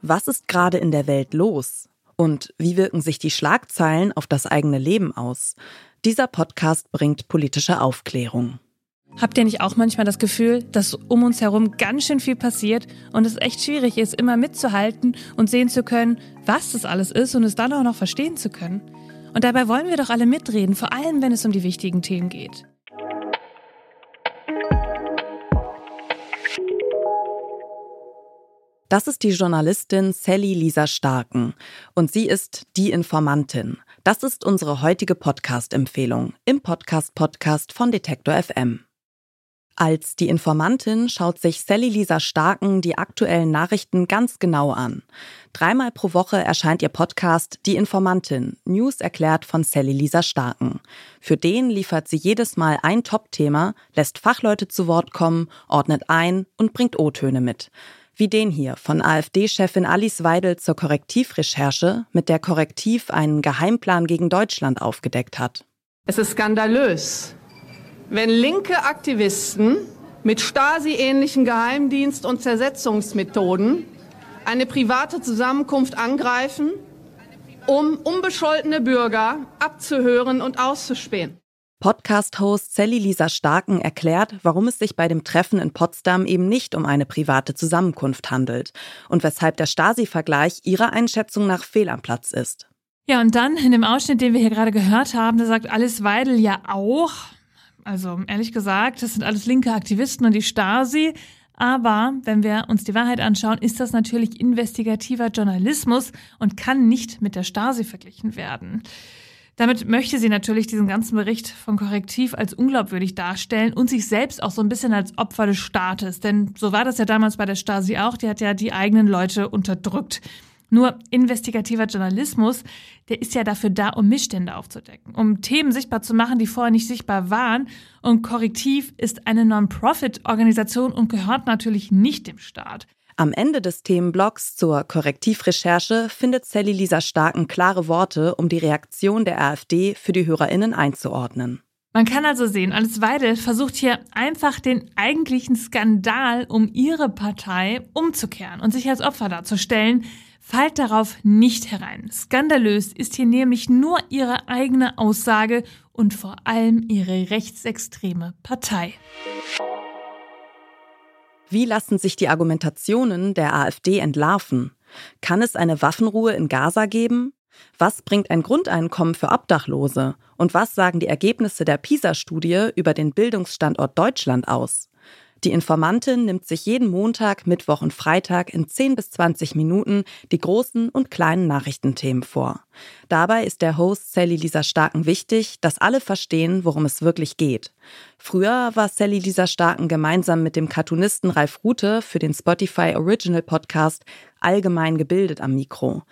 Was ist gerade in der Welt los? Und wie wirken sich die Schlagzeilen auf das eigene Leben aus? Dieser Podcast bringt politische Aufklärung. Habt ihr nicht auch manchmal das Gefühl, dass um uns herum ganz schön viel passiert und es echt schwierig ist, immer mitzuhalten und sehen zu können, was das alles ist und es dann auch noch verstehen zu können? Und dabei wollen wir doch alle mitreden, vor allem wenn es um die wichtigen Themen geht. Das ist die Journalistin Sally Lisa Starken und sie ist die Informantin. Das ist unsere heutige Podcast-Empfehlung im Podcast-Podcast von Detektor FM. Als die Informantin schaut sich Sally Lisa Starken die aktuellen Nachrichten ganz genau an. Dreimal pro Woche erscheint ihr Podcast Die Informantin, News erklärt von Sally Lisa Starken. Für den liefert sie jedes Mal ein Top-Thema, lässt Fachleute zu Wort kommen, ordnet ein und bringt O-Töne mit. Wie den hier von AfD-Chefin Alice Weidel zur Korrektivrecherche, mit der Korrektiv einen Geheimplan gegen Deutschland aufgedeckt hat. Es ist skandalös, wenn linke Aktivisten mit Stasi-ähnlichen Geheimdienst- und Zersetzungsmethoden eine private Zusammenkunft angreifen, um unbescholtene Bürger abzuhören und auszuspähen. Podcast-Host Sally Lisa Starken erklärt, warum es sich bei dem Treffen in Potsdam eben nicht um eine private Zusammenkunft handelt und weshalb der Stasi-Vergleich ihrer Einschätzung nach fehl am Platz ist. Ja, und dann in dem Ausschnitt, den wir hier gerade gehört haben, da sagt Alice Weidel ja auch, also ehrlich gesagt, das sind alles linke Aktivisten und die Stasi. Aber wenn wir uns die Wahrheit anschauen, ist das natürlich investigativer Journalismus und kann nicht mit der Stasi verglichen werden. Damit möchte sie natürlich diesen ganzen Bericht von Korrektiv als unglaubwürdig darstellen und sich selbst auch so ein bisschen als Opfer des Staates. Denn so war das ja damals bei der Stasi auch. Die hat ja die eigenen Leute unterdrückt. Nur investigativer Journalismus, der ist ja dafür da, um Missstände aufzudecken, um Themen sichtbar zu machen, die vorher nicht sichtbar waren. Und Korrektiv ist eine Non-Profit-Organisation und gehört natürlich nicht dem Staat. Am Ende des Themenblocks zur Korrektivrecherche findet Sally Lisa Starken klare Worte, um die Reaktion der AfD für die HörerInnen einzuordnen. Man kann also sehen, Alice Weidel versucht hier einfach den eigentlichen Skandal um ihre Partei umzukehren und sich als Opfer darzustellen. Fallt darauf nicht herein. Skandalös ist hier nämlich nur ihre eigene Aussage und vor allem ihre rechtsextreme Partei. Wie lassen sich die Argumentationen der AfD entlarven? Kann es eine Waffenruhe in Gaza geben? Was bringt ein Grundeinkommen für Obdachlose? Und was sagen die Ergebnisse der PISA-Studie über den Bildungsstandort Deutschland aus? Die Informantin nimmt sich jeden Montag, Mittwoch und Freitag in 10 bis 20 Minuten die großen und kleinen Nachrichtenthemen vor. Dabei ist der Host Sally Lisa Starken wichtig, dass alle verstehen, worum es wirklich geht. Früher war Sally Lisa Starken gemeinsam mit dem Cartoonisten Ralf Rute für den Spotify Original Podcast allgemein gebildet am Mikro.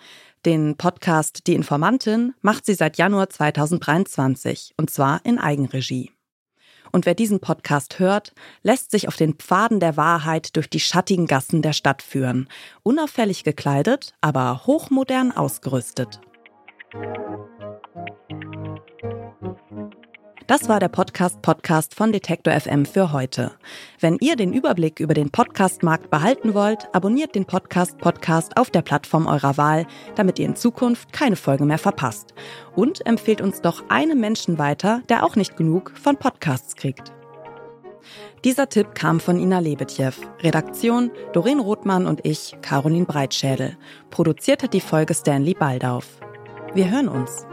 Den Podcast Die Informantin macht sie seit Januar 2023 und zwar in Eigenregie. Und wer diesen Podcast hört, lässt sich auf den Pfaden der Wahrheit durch die schattigen Gassen der Stadt führen. Unauffällig gekleidet, aber hochmodern ausgerüstet. Das war der Podcast Podcast von Detektor FM für heute. Wenn ihr den Überblick über den Podcastmarkt behalten wollt, abonniert den Podcast Podcast auf der Plattform eurer Wahl, damit ihr in Zukunft keine Folge mehr verpasst. Und empfehlt uns doch einem Menschen weiter, der auch nicht genug von Podcasts kriegt. Dieser Tipp kam von Ina Lebetjew. Redaktion Doreen Rothmann und ich, Caroline Breitschädel. Produziert hat die Folge Stanley Baldauf. Wir hören uns.